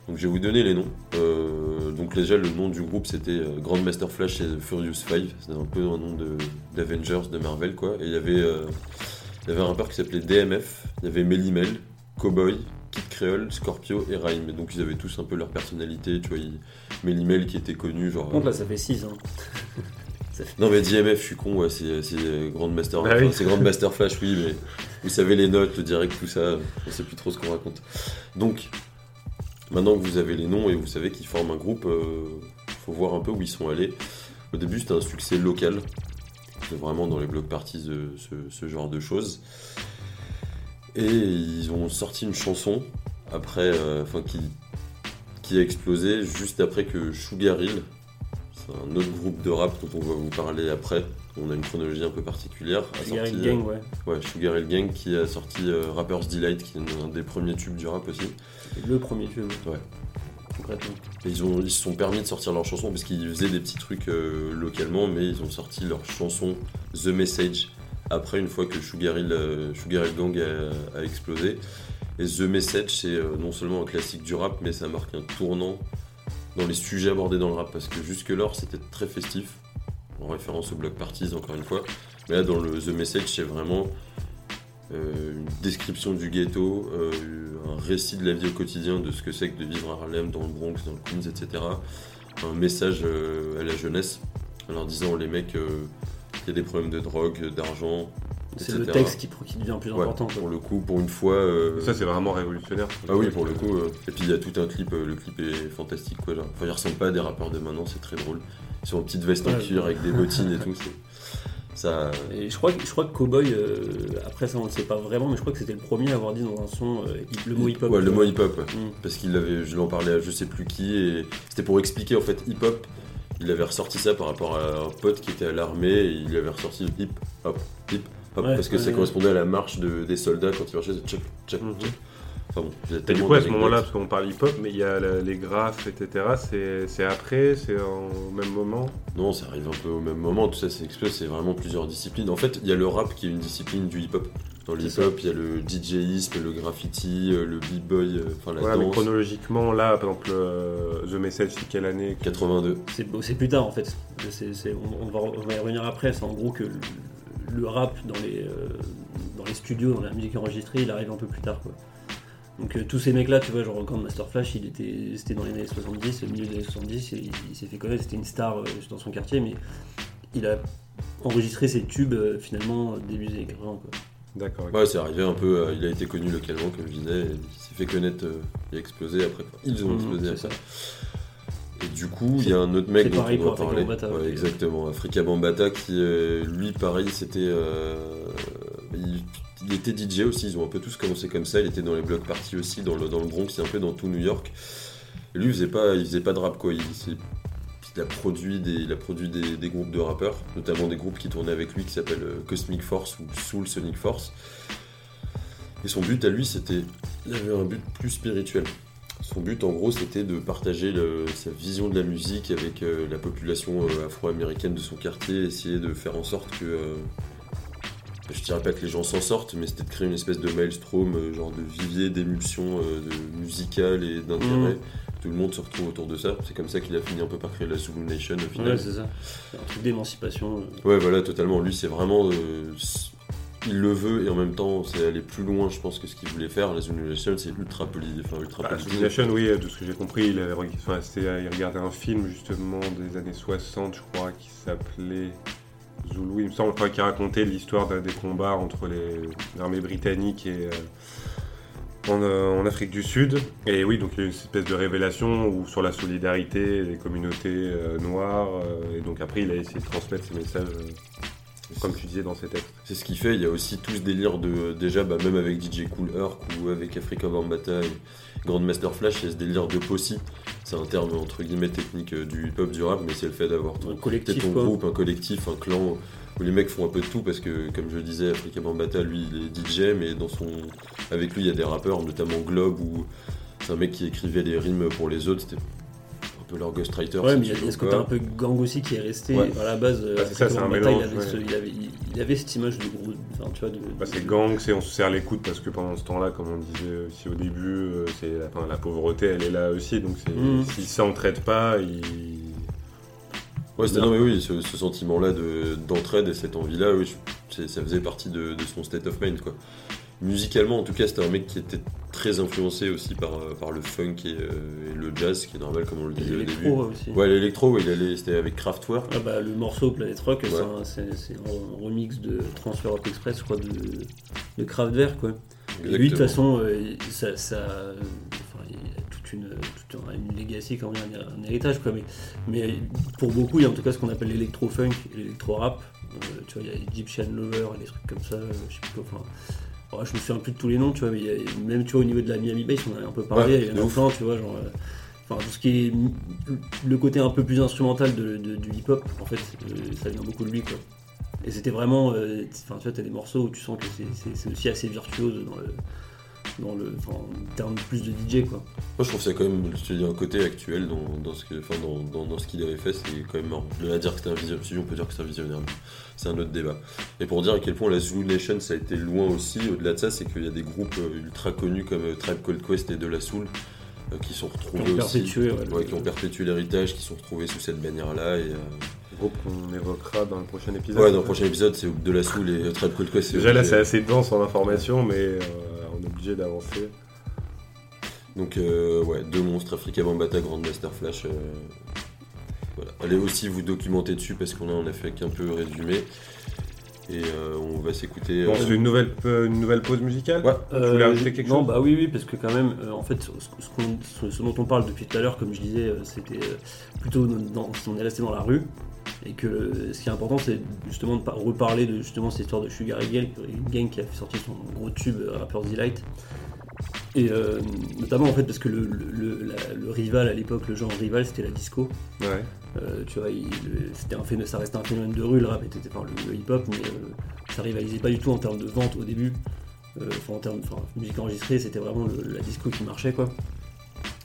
Donc je vais vous donner les noms. Euh, donc déjà le nom du groupe c'était euh, Grandmaster Flash et Furious Five, c'était un peu un nom d'Avengers de, Marvel quoi. Et il y avait, il y avait un rappeur qui s'appelait DMF, il y avait Melly Mel, Cowboy, Kid Creole, Scorpio et Rhyme. Et donc ils avaient tous un peu leur personnalité, tu vois. il- Melly Mel qui était connu genre. Contre, là, ça fait 6. Hein. [laughs] Non mais DMF, je suis con, ouais, c'est c'est, euh, Grandmaster, Bah enfin, oui. c'est Grandmaster Flash, oui, mais vous savez les notes, le direct, tout ça, on sait plus trop ce qu'on raconte. Donc, maintenant que vous avez les noms et vous savez qu'ils forment un groupe, euh, faut voir un peu où ils sont allés. Au début, c'était un succès local, c'est vraiment dans les blocs parties de ce, ce genre de choses. Et ils ont sorti une chanson après, euh, enfin qui, qui a explosé juste après que Sugar Hill, c'est un autre groupe de rap dont on va vous parler après. On a une chronologie un peu particulière. a Garrick sorti, Gang, ouais. euh, ouais, Sugar Hill Gang qui a sorti euh, Rapper's Delight, qui est un des premiers tubes du rap aussi. Le premier tube. Ouais. Concrètement. Et ils, ont, ils se sont permis de sortir leur chanson parce qu'ils faisaient des petits trucs euh, localement, mais ils ont sorti leur chanson The Message après une fois que Sugar Hill, euh, Gang a, explosé. Et The Message, c'est euh, non seulement un classique du rap, mais ça marque un tournant dans les sujets abordés dans le rap parce que jusque-là, c'était très festif, en référence au Block Parties encore une fois. Mais là, dans le The Message, c'est vraiment euh, une description du ghetto, un récit de la vie au quotidien, de ce que c'est que de vivre à Harlem, dans le Bronx, dans le Queens, etc. Un message à la jeunesse, en leur disant les mecs, qu'il y a des problèmes de drogue, d'argent, C'est le texte qui, qui devient plus Ouais, important. quoi. pour le coup, pour une fois. euh, ça, c'est vraiment révolutionnaire. ah oui, pour le coup. euh, Et puis il y a tout un clip, euh, le clip est fantastique quoi. Genre. Enfin, il ressemble pas à des rappeurs de maintenant, c'est très drôle. Ils sont en petite veste en cuir avec des bottines et [laughs] tout. Ça. Et je crois, que- je crois que Cowboy, euh, après ça on le sait pas vraiment, mais je crois que c'était le premier à avoir dit dans un son euh, le mot hip-hop. Ouais, le mot hip-hop. Mm. Parce qu'il avait, je l'en parlais à je sais plus qui, et c'était pour expliquer en fait hip-hop. Il avait ressorti ça par rapport à un pote qui était à l'armée, et il avait ressorti hip-hop, hip-hop, Ouais, parce que ouais, ça ouais. correspondait à la marche de- des soldats quand ils marchaient, c'est tchap, tchap, Mhm. Enfin bon, Et du coup, à ce moment-là, parce qu'on parle hip-hop, mais il y a la- les graphes, etc., c'est après, c'est au même moment? Non, ça arrive un peu au même moment, tout ça c'est c'est vraiment plusieurs disciplines. En fait, il y a le rap qui est une discipline du hip-hop. Dans le hip-hop, il y a le DJisme, le graffiti, euh, le b-boy, euh, enfin la Voilà, mais chronologiquement, là, par exemple, euh, The Message, c'est quelle année? 82. C'est plus tard en fait. On, on va, on va y revenir après. C'est en gros que le, le rap dans les, euh, dans les studios, dans la musique enregistrée, il arrive un peu plus tard. Quoi. Donc euh, tous ces mecs-là, tu vois, genre quand Master Flash, il était, c'était dans les années 70, au milieu des années 70, et il, il s'est fait connaître, c'était une star euh, dans son quartier, mais il a enregistré ses tubes euh, finalement euh, début des années 80. Quoi. D'accord. Ouais, c'est arrivé un peu, euh, il a été connu localement, comme je disais, et il s'est fait connaître, euh, il a explosé après. Ils ont Mhm, explosé après. ça. Et du coup, il y a un autre mec dont pareil on doit parler. Bambaataa, Ouais, exactement, Africa Bambata qui, euh, lui, pareil, c'était. euh, il, il était DJ aussi, ils ont un peu tous commencé comme ça. Il était dans les blocs parties aussi, dans le, dans le Bronx, un peu dans tout New York. Lui, il faisait pas, il faisait pas de rap quoi. Il, a produit, des, il a produit des, groupes de rappeurs, notamment des groupes qui tournaient avec lui qui s'appellent euh, Cosmic Force ou Soul Sonic Force. Et son but à lui, c'était. Il avait un but plus spirituel. Son but, en gros, c'était de partager sa vision de la musique avec euh, la population euh, afro-américaine de son quartier, essayer de faire en sorte que. Je dirais pas que les gens s'en sortent, mais c'était de créer une espèce de maelstrom, euh, genre de vivier d'émulsion euh, de musicale et d'intérêt. Mhm. Tout le monde se retrouve autour de ça. C'est comme ça qu'il a fini un peu par créer la Zulu Nation au final. Ouais, c'est ça. C'est un truc d'émancipation. euh. Ouais, voilà, totalement. Lui, c'est vraiment. euh, il le veut et en même temps, c'est aller plus loin, je pense, que ce qu'il voulait faire. La Zulu Nation, c'est ultra poli. Enfin, ultra Bah, politique. Civilization, oui, de ce que j'ai compris, il, avait enfin, il regardait un film justement des années 60, je crois, qui s'appelait Zulu, il me semble, enfin, qui racontait l'histoire des combats entre l'armée britannique et, euh, en, euh, en Afrique du Sud. Et oui, donc il y a une espèce de révélation sur la solidarité des communautés euh, noires. et donc après, il a essayé de transmettre ces messages, comme tu disais dans ses textes. C'est ce qui fait, il y a aussi tout ce délire de. Déjà, bah, même avec DJ Cool Herc ou avec Africa Bambata et Grandmaster Flash, il y a ce délire de posse. C'est un terme entre guillemets technique euh, du hip-hop du rap, mais c'est le fait d'avoir ton, collectif, ton groupe, un collectif, un clan, où les mecs font un peu de tout parce que, comme je le disais, Africa Bambata, lui, il est DJ, mais dans son, avec lui, il y a des rappeurs, notamment Globe, où c'est un mec qui écrivait les rimes pour les autres, c'était peu leur ghostwriter. Ouais, si mais il y a, il ce côté un peu gang aussi qui est resté Ouais. à la base. Bah, c'est ça, Africa c'est un Bambaataa, mélange, Il avait, ouais. ce- il, avait, il- il avait cette image de gros. Enfin, tu vois, de, Bah, c'est gang, c'est on se serre les coudes parce que pendant ce temps-là, comme on disait aussi au début, euh, c'est enfin, la pauvreté, elle est là aussi. Donc c'est- Mhm. s'ils s'entraident pas, ils. Ouais, c'était non, mais oui, ce, ce sentiment-là de- d'entraide et cette envie-là, oui, ça faisait partie de, de son state of mind, quoi. Musicalement, en tout cas, c'était un mec qui était très influencé aussi par, euh, par le funk et, euh, et le jazz, qui est normal, comme on le disait au début. l'électro aussi. Ouais, l'électro, ouais, il allait, c'était avec Kraftwerk. Ah bah, le morceau Planet Rock, c'est Ouais. un- c'est c'est un remix de Transfer Rock Express, je crois, de, de Kraftwerk. Quoi. Et lui, de toute façon, euh, ça, ça- enfin, il y a toute une, toute un- une legacy, quand même, un, un héritage. Quoi. Mais, mais pour beaucoup, il y a en tout cas ce qu'on appelle l'électro-funk et l'électro-rap. Euh, tu vois, il y a Egyptian Lover et des trucs comme ça. je sais plus quoi. Enfin, ouais, je me souviens plus de tous les noms, tu vois, mais même tu vois, au niveau de la Miami Bass, on en a un peu parlé. Ouais, il y en de a ouf. plein, tu vois, genre. euh, Enfin, tout ce qui est le côté un peu plus instrumental de, de- du hip-hop, en fait, euh, ça vient beaucoup de lui, quoi. Et c'était vraiment, euh, enfin, tu vois, t'as des morceaux où tu sens que c'est aussi assez virtuose dans le, dans le, en termes plus de DJ, quoi. Moi, je trouve ça quand même, je te dis, un côté actuel dans, dans ce que- enfin, dans, dans, dans ce qu'il avait fait, c'est quand même marrant. De là à dire que c'était un visionnaire, si on peut dire que c'est un visionnaire, c'est un autre débat. Et pour dire à quel point la Zulu Nation, ça a été loin aussi, au-delà de ça, c'est qu'il y a des groupes euh, ultra connus comme euh, Tribe Called Quest et De La Soul euh, qui sont retrouvés Qui ont aussi, perpétué, ouais, ouais, le- qui ont perpétué l'héritage, qui sont retrouvés sous cette bannière-là. Et, euh, Groupe qu'on évoquera dans le prochain épisode. Ouais, dans le prochain épisode, c'est De La Soul et Tribe Called Quest. Déjà là, c'est assez dense en information, mais euh, on est obligé d'avancer. Donc, euh, ouais, deux monstres, Africa Bambata, Grandmaster Flash. euh, voilà. Allez aussi vous documenter dessus parce qu'on a, on a fait qu'un peu résumé. Et euh, on va s'écouter. On euh, se fait une nouvelle, une nouvelle pause musicale Ouais. Tu voulais quelque non, chose bah oui, oui, parce que quand même, euh, en fait, ce, ce qu'on- ce- ce dont on parle depuis tout à l'heure, comme je disais, c'était plutôt dans, dans- on est resté dans la rue, et que ce qui est important, c'est justement de par- reparler de justement cette histoire de Sugar Hill Gang, qui a fait sortir son gros tube euh, Rapper's Delight. Et euh, notamment en fait parce que le, le- le- la- le rival à l'époque, le genre rival, c'était la disco. Ouais. Euh, tu vois, il- c'était un phénomène, ça restait un phénomène de rue, le rap était par le, le hip-hop, mais euh, ça rivalisait pas du tout en termes de vente au début. Enfin, en termes enfin, musique enregistrée, c'était vraiment la disco qui marchait, quoi.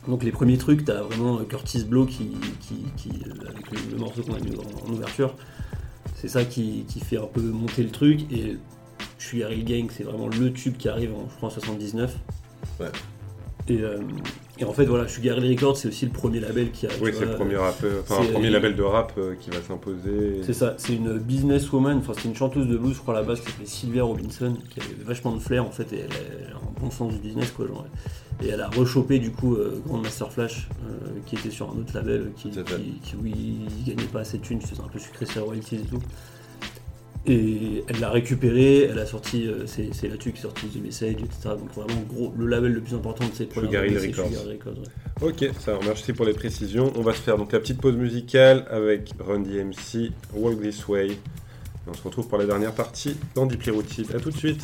Donc les premiers trucs, t'as vraiment Curtis Blow qui, qui, qui, euh, avec le, le morceau qu'on a mis en, en ouverture, c'est ça qui, qui fait un peu monter le truc. Et Sugar Hill Gang, c'est vraiment le tube qui arrive en, je crois, en 79. Ouais. Et, euh, et en fait, voilà, Sugar Hill Records, c'est aussi le premier label qui a. Oui, c'est le premier, rap, euh, enfin, un premier label de rap euh, qui va s'imposer. C'est ça, c'est une businesswoman, enfin c'est une chanteuse de blues, je crois à la base, qui s'appelait Sylvia Robinson, qui avait vachement de flair en fait, et elle a, elle a un bon sens du business quoi. Genre, et elle a rechopé du coup euh, Grandmaster Flash, euh, qui était sur un autre label, qui, ça. qui, qui- il gagnait pas assez de thunes, c'était un peu sucré sur les royalties et tout. Et elle l'a récupéré, elle a sorti, euh, c'est là-dessus qui est sorti The Message, etc. Donc vraiment gros, le label le plus important de ses premières Sugar Records. Sugar Records, ouais. Ok, ça va, merci pour les précisions. On va se faire donc la petite pause musicale avec Run DMC, Walk This Way. Et on se retrouve pour la dernière partie dans Deeply Rooted. A tout de suite.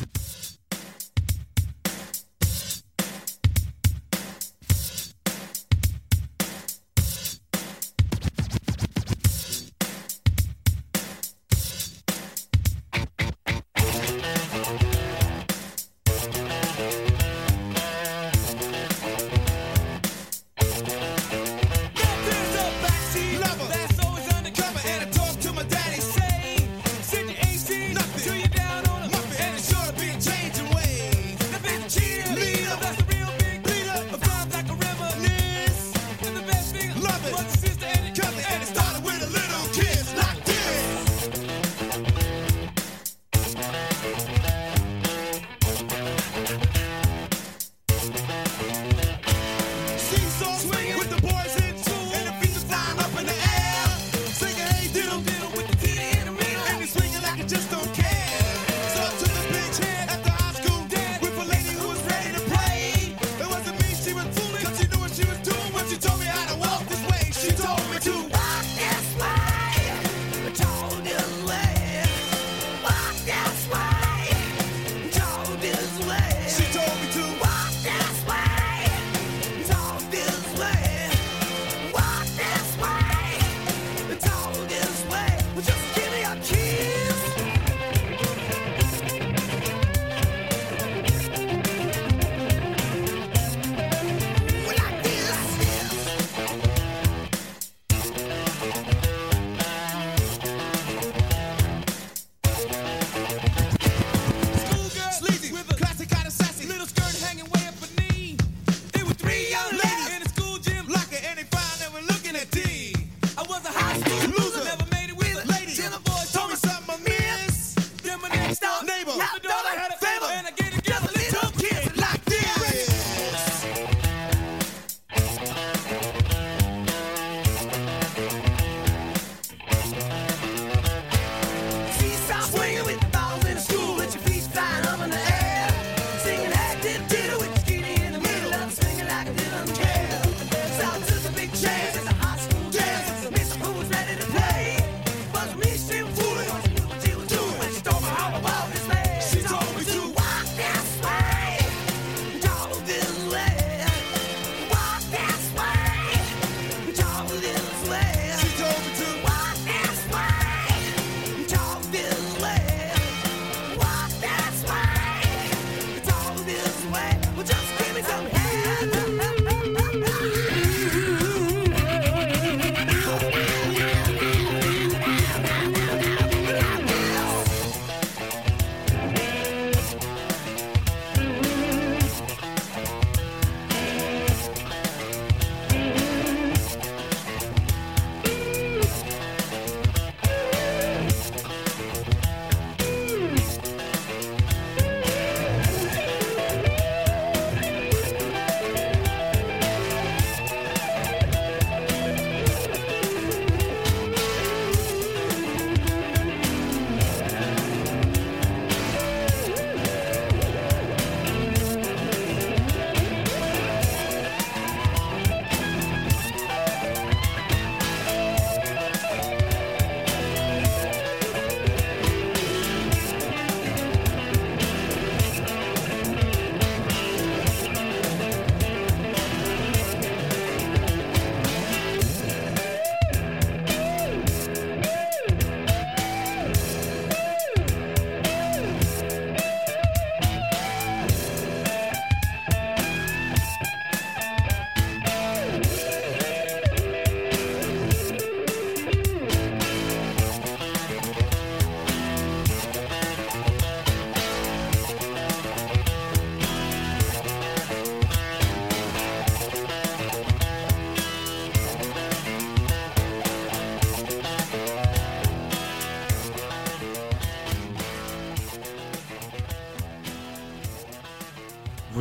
Mountain.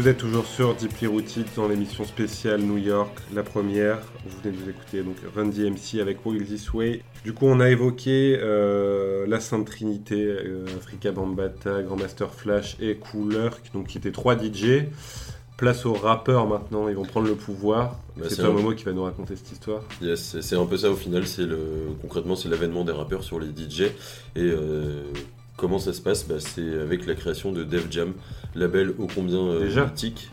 Vous êtes toujours sur Deeply Rooted dans l'émission spéciale New York, la première. Vous venez de nous écouter donc Run DMC avec Will This Way. Du coup, on a évoqué euh, la Sainte Trinité, euh, Africa Bambata, Grandmaster Flash et Cool Herc, donc qui étaient trois DJ. Place aux rappeurs maintenant, ils vont prendre le pouvoir. Bah, c'est toi, un- Momo, qui va nous raconter cette histoire. Yes, c'est- c'est un peu ça au final. C'est le concrètement c'est l'avènement des rappeurs sur les DJ et euh, comment ça se passe bah, C'est avec la création de Def Jam, label ô combien euh, Déjà mythique.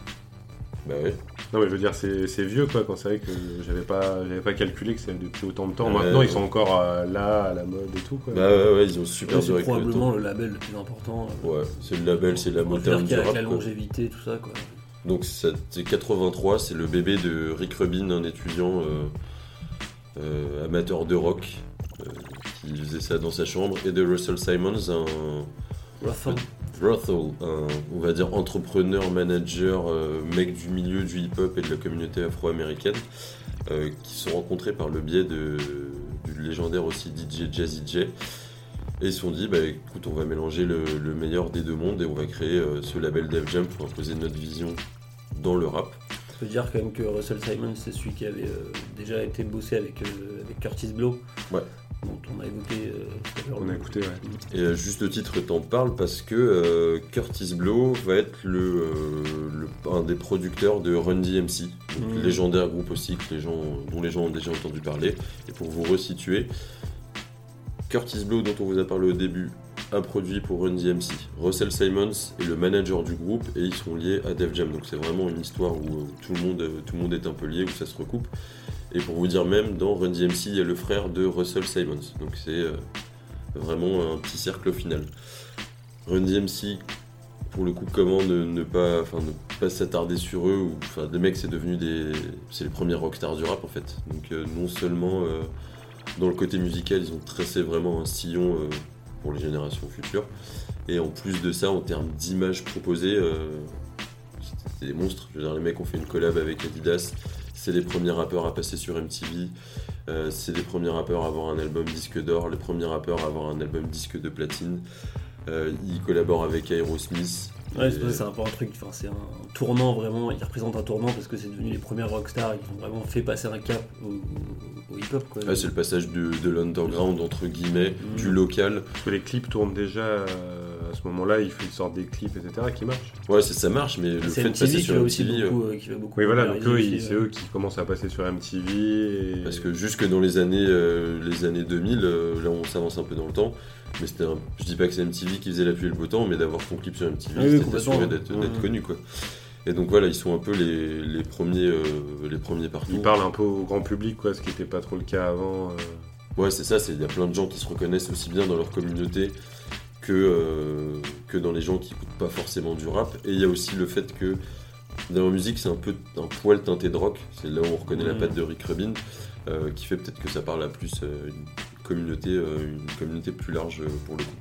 Bah ouais. Non, mais je veux dire, c'est c'est vieux quoi, quand c'est vrai que j'avais pas, j'avais pas calculé que c'est depuis autant de temps. Ouais, maintenant, ils ouais. sont encore euh, là, à la mode et tout quoi. Bah ouais, ouais, ils ont super c'est le probablement le label le plus important. euh, Ouais, c'est le label, c'est la rap. la quoi. longévité, tout ça, quoi. Donc c'est 83, c'est le bébé de Rick Rubin, un étudiant euh, euh, amateur de rock euh, qui faisait ça dans sa chambre, et de Russell Simons, un Russell. Russell, un, on va dire entrepreneur, manager, euh, mec du milieu du hip-hop et de la communauté afro-américaine, euh, qui se sont rencontrés par le biais de, du légendaire aussi DJ Jazzy J. Et ils se sont dit, bah écoute, on va mélanger le, le meilleur des deux mondes et on va créer euh, ce label Def Jam pour imposer notre vision dans le rap. On peut dire quand même que Russell Simons, c'est celui qui avait déjà été bossé avec, avec Curtis Blow. Ouais. Dont on a évoqué euh, tout à l'heure. On a écouté, ouais. Et à juste titre, t'en parles parce que euh, Curtis Blow va être le, euh, le- un des producteurs de Run DMC, donc Mhm. légendaire groupe aussi que les gens, dont les gens ont déjà entendu parler. Et pour vous resituer, Curtis Blow, dont on vous a parlé au début, a produit pour Run DMC. Russell Simons est le manager du groupe et ils sont liés à Def Jam. Donc c'est vraiment une histoire où euh, tout, le monde, euh, tout le monde est un peu lié, où ça se recoupe. Et pour vous dire même, dans Run DMC, il y a le frère de Russell Simons. Donc c'est euh, vraiment un petit cercle au final. Run DMC, pour le coup, comment ne, pas, s'attarder sur eux ou, mecs, c'est devenu des, c'est les premiers rockstars du rap en fait. Donc euh, non seulement euh, dans le côté musical, ils ont tracé vraiment un sillon pour les générations futures, et en plus de ça, en termes d'images proposées, euh, c'était des monstres. Je veux dire, les mecs ont fait une collab avec Adidas. C'est les premiers rappeurs à passer sur MTV. Euh, c'est les premiers rappeurs à avoir un album disque d'or, les premiers rappeurs à avoir un album disque de platine. Euh, ils collaborent avec Aerosmith. Ouais, Et- c'est c'est un peu un truc, enfin, c'est un tournant vraiment, il représente un tournant parce que c'est devenu les premières rockstars et qui ont vraiment fait passer un cap au, hip-hop. Quoi. Ah, c'est le passage de, de l'underground, entre guillemets, Mhm. du local. Parce que les clips tournent déjà euh, ce moment-là, ils, ils sortent des clips, etc. qui marchent. Ouais, c'est- ça marche, mais le c'est fait de passer MTV qui sur va aussi MTV, euh, beaucoup, euh, qui va beaucoup Oui, voilà, donc eux, c'est euh, eux qui commencent à passer sur MTV. Et... Parce que jusque dans les années, euh, les années 2000, euh, là on s'avance un peu dans le temps, mais c'était un- je dis pas que c'est MTV qui faisait la pluie et le beau temps, mais d'avoir ton clip sur MTV, Ah oui, c'était assuré d'être connu quoi. Et donc voilà, ils sont un peu les, les premiers, euh, les premiers partout. Ils parlent un peu au grand public, quoi, ce qui n'était pas trop le cas avant. euh. Ouais, c'est ça, c'est- il y a plein de gens qui se reconnaissent aussi bien dans leur communauté que, euh, que dans les gens qui écoutent pas forcément du rap. Et il y a aussi le fait que dans la musique, c'est un peu un poil teinté de rock. C'est là où on reconnaît la Mhm. patte de Rick Rubin, euh, qui fait peut-être que ça parle à plus euh, une communauté, une communauté plus large pour le coup.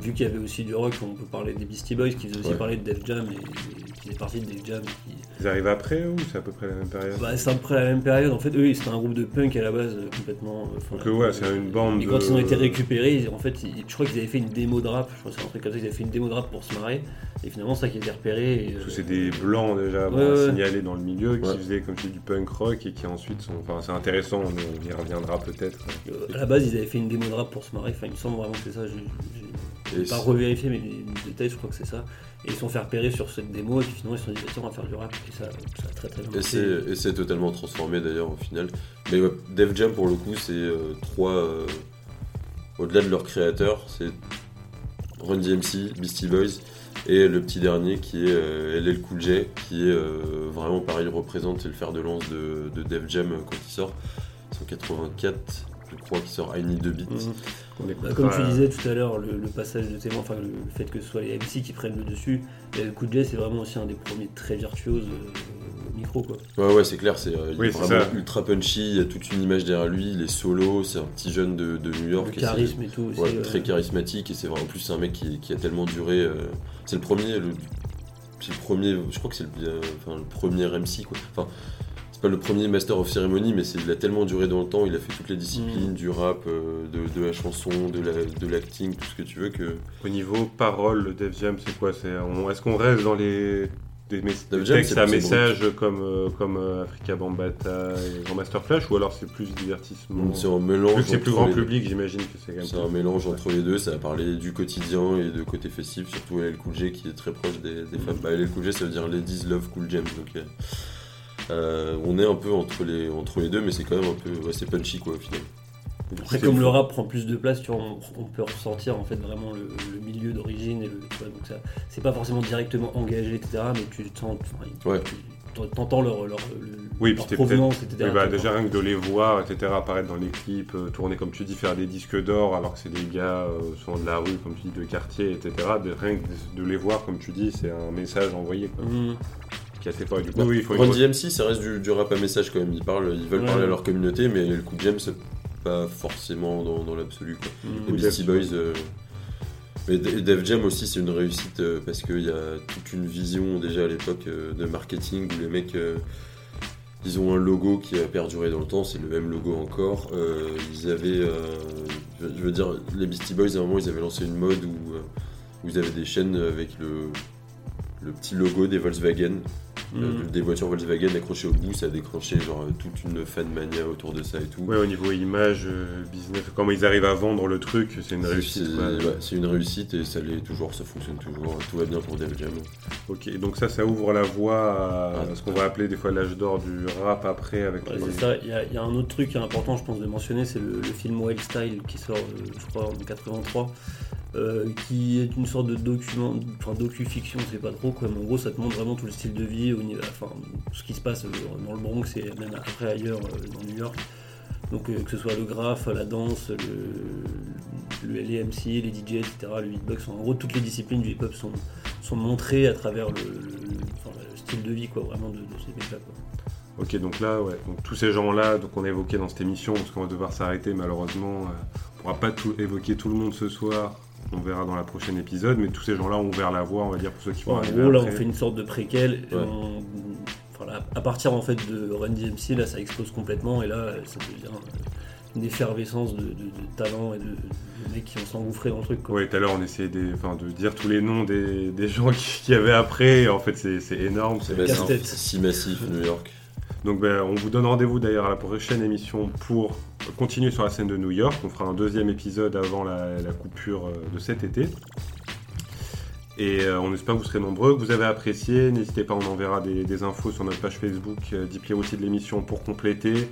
Vu qu'il y avait aussi du rock, on peut parler des Beastie Boys qui faisaient aussi Ouais. parler de Def Jam et, et qui faisaient partie de Def Jam. Qui... Ils arrivent après ou c'est à peu près la même période Bah, c'est à peu près la même période. En fait, eux, c'était un groupe de punk à la base, euh, complètement. euh, enfin, Donc, ouais, c'est une bande Et quand de- ils ont été récupérés, en fait, ils- je crois qu'ils avaient fait une démo de rap. Je crois que c'est un truc comme ça. Ils avaient fait une démo de rap pour se marrer. Et finalement, c'est ça qui a été repéré. et, Parce que euh, c'est des blancs déjà bon, Ouais, ouais. signalés dans le milieu qui faisaient comme tu dis du punk rock et qui ensuite sont. Enfin, c'est intéressant, on on y reviendra peut-être. euh, à la base, ils avaient fait une démo de rap pour se marrer. Enfin, il me semble vraiment que c'est ça. J'ai j'ai- Et j'ai pas revérifié, mais les détails, je crois que c'est ça. Et ils se sont fait repérer sur cette démo. Et puis finalement, ils se sont dit, tiens, on va faire du rap. Et ça, ça a très très bien Et c'est, et c'est totalement transformé d'ailleurs au final. Mais ouais, Def Jam pour le coup, c'est euh, trois. euh, au-delà de leurs créateurs, c'est Run DMC, Beastie Boys et le petit dernier qui est euh, LL Cool J, qui est euh, vraiment pareil, représente le fer de lance de, de Def Jam euh, quand il sort. C'est en 84, je crois qu'il sort I Need the Beat. Mhm. Comme tu disais tout à l'heure, le, le passage de témoin, enfin le, le fait que ce soit les MC qui prennent le dessus, et le coup de jet, c'est vraiment aussi un des premiers très virtuoses euh, au micro. Quoi. Ouais, ouais, c'est clair, c'est, euh, Oui, vraiment ça. ultra punchy, il y a toute une image derrière lui, il est solo, c'est un petit jeune de, de New York. Le charisme et tout aussi. Ouais, euh, très charismatique et c'est vrai en plus c'est un mec qui, qui a tellement duré euh, c'est le premier le, c'est le premier je crois que c'est le, euh, enfin, le premier MC quoi enfin pas le premier master of ceremony mais il a tellement duré dans le temps il a fait toutes les disciplines Mm. du rap euh, de, de la chanson de la de l'acting tout ce que tu veux que Au niveau parole, le Def Jam, c'est quoi? Est-ce qu'on reste dans les des, textes à messages comme, euh, comme euh, Africa Bambata et Grand Master Flash ou alors c'est plus divertissement? C'est un mélange Vu que c'est plus entre grand les deux. public, j'imagine que c'est quand même. c'est un mélange entre les deux, ça a parlé du quotidien et de côté festif, surtout LL Cool J qui est très proche des, des femmes. Bah, LL Cool J ça veut dire Ladies Love Cool James, donc euh, euh, on est un peu entre les, entre les deux, mais c'est quand même un peu, ouais, c'est punchy quoi au final. Après, comme le rap prend plus de place, tu vois, on, on peut ressentir en fait vraiment le, le milieu d'origine et le, tu vois, donc ça, c'est pas forcément directement engagé, etc. Mais tu sens, Ouais. tu t'entends leur, leur, le- Oui, puis leur provenance, etc. Oui, bah, déjà rien que de les voir, etc., apparaître dans les clips, euh, tourner comme tu dis, faire des disques d'or alors que c'est des gars euh, souvent de la rue, comme tu dis, de quartier, etc. De, rien que de les voir, comme tu dis, c'est un message envoyé quoi, Mhm. Qui fort. Et du coup, oui, il faut Run DMC, ça reste du, du rap à message quand même. Ils, parlent, ils veulent Ouais. parler à leur communauté, mais le coup de James, c'est pas forcément dans, dans l'absolu. Les Ou Beastie Boys. euh, Mais Def Jam aussi, c'est une réussite euh, parce qu'il y a toute une vision déjà à l'époque euh, de marketing où les mecs. euh, ils ont un logo qui a perduré dans le temps, c'est le même logo encore. Euh, ils avaient. euh, je veux dire, les Beastie Boys, à un moment, ils avaient lancé une mode où, où ils avaient des chaînes avec le, le petit logo des Volkswagen. Euh, Mhm. des voitures Volkswagen accrochées au bout, ça a déclenché genre euh, toute une fan mania autour de ça et tout. Ouais, au niveau image, euh, business, comment ils arrivent à vendre le truc, c'est une réussite. c'est- ouais, une réussite et ça l'est toujours, ça fonctionne toujours, tout va bien pour Def Jam. Ok, donc ça, ça ouvre la voie à Ah. ce qu'on va appeler des fois l'âge d'or du rap après avec Ouais, les... c'est ça. Il y, a- il y a un autre truc qui est important, je pense, de mentionner, c'est le, le film Wild Style qui sort, je crois, en 83, euh, qui est une sorte de document, enfin docu-fiction, c'est pas trop, quoi. Mais en gros, ça te montre vraiment tout le style de vie, enfin, ce qui se passe euh, dans le Bronx et même après ailleurs euh, dans New York. Donc que ce soit le graphe, la danse, le, le- les les DJ, etc., le beatbox, en gros toutes les disciplines du hip-hop sont, sont montrées à travers le, style de vie, quoi, vraiment de, ces mecs-là. Ok, donc là, ouais, donc tous ces gens-là, donc on a évoqué dans cette émission, parce qu'on va devoir s'arrêter malheureusement, euh, on pourra pas tout, évoquer tout le monde ce soir, on verra dans la prochaine épisode, mais tous ces gens-là ont ouvert la voie, on va dire, pour ceux qui vont en arriver gros, là, après. on fait une sorte de préquel. et Ouais. on- enfin, là, à partir en fait de Run DMC, là, ça explose complètement et là, ça devient euh, une effervescence de, de, de talents et de, de mecs qui vont s'engouffrer dans le truc. Quoi. Oui, tout à l'heure on essayait des, de dire tous les noms des, des gens [laughs] qui, qui avaient après, et en fait c'est c'est énorme. C'est c'est- massif, casse-tête. c'est si massif, New York. Donc ben, on vous donne rendez-vous d'ailleurs à la prochaine émission pour continuer sur la scène de New York. On fera un deuxième épisode avant la, la coupure euh, de cet été. Et euh, on espère que vous serez nombreux, que vous avez apprécié. N'hésitez pas, on enverra des, des infos sur notre page Facebook euh, aussi de l'émission pour compléter.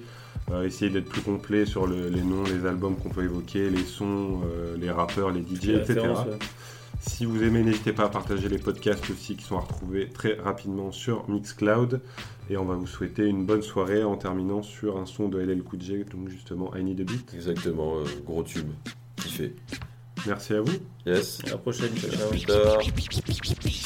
Euh, essayer d'être plus complet sur le- les noms, les albums qu'on peut évoquer, les sons, les rappeurs, les DJ, Les etc. ouais. Si vous aimez, n'hésitez pas à partager les podcasts aussi qui sont à retrouver très rapidement sur Mixcloud. Et on va vous souhaiter une bonne soirée en terminant sur un son de LL Cool J, donc justement I Need a Beat. Exactement, euh, gros tube, kiffé. Merci à vous. Yes. À la prochaine. Ciao, ciao.